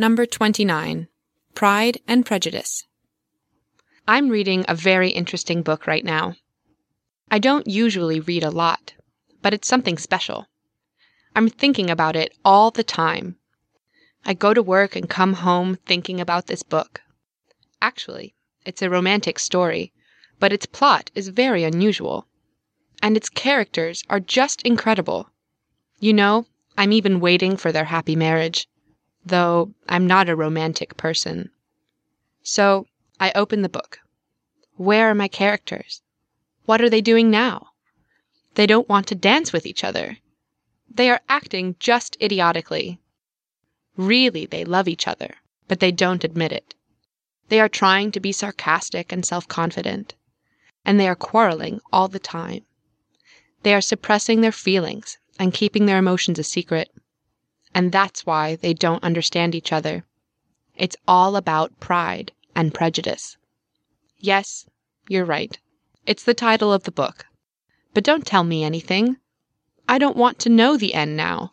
Number 29 Pride and Prejudice. I'm reading a very interesting book right now. I don't usually read a lot, but it's something special. I'm thinking about it all the time. I go to work and come home thinking about this book. Actually, it's a romantic story, but its plot is very unusual. And its characters are just incredible. You know, I'm even waiting for their happy marriage, though I'm not a romantic person. So I open the book. Where are my characters? What are they doing now? They don't want to dance with each other. They are acting just idiotically. Really, they love each other, but they don't admit it. They are trying to be sarcastic and self confident, and they are quarreling all the time. They are suppressing their feelings and keeping their emotions a secret. And that's why they don't understand each other. It's all about pride and prejudice. Yes, you're right. It's the title of the book. But don't tell me anything. I don't want to know the end now.